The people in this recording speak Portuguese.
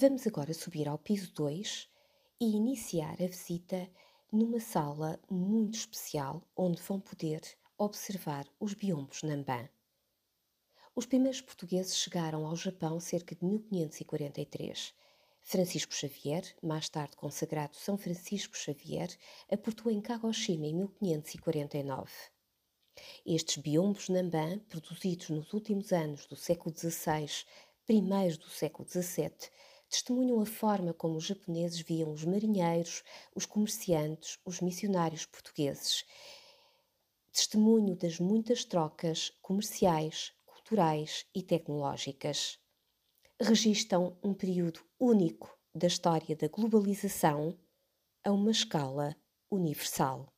Vamos agora subir ao piso 2 e iniciar a visita numa sala muito especial onde vão poder observar os biombos Namban. Os primeiros portugueses chegaram ao Japão cerca de 1543. Francisco Xavier, mais tarde consagrado São Francisco Xavier, aportou em Kagoshima em 1549. Estes biombos Namban, produzidos nos últimos anos do século XVI, primeiros do século XVII, testemunham a forma como os japoneses viam os marinheiros, os comerciantes, os missionários portugueses. Testemunho das muitas trocas comerciais, culturais e tecnológicas. Registam um período único da história da globalização a uma escala universal.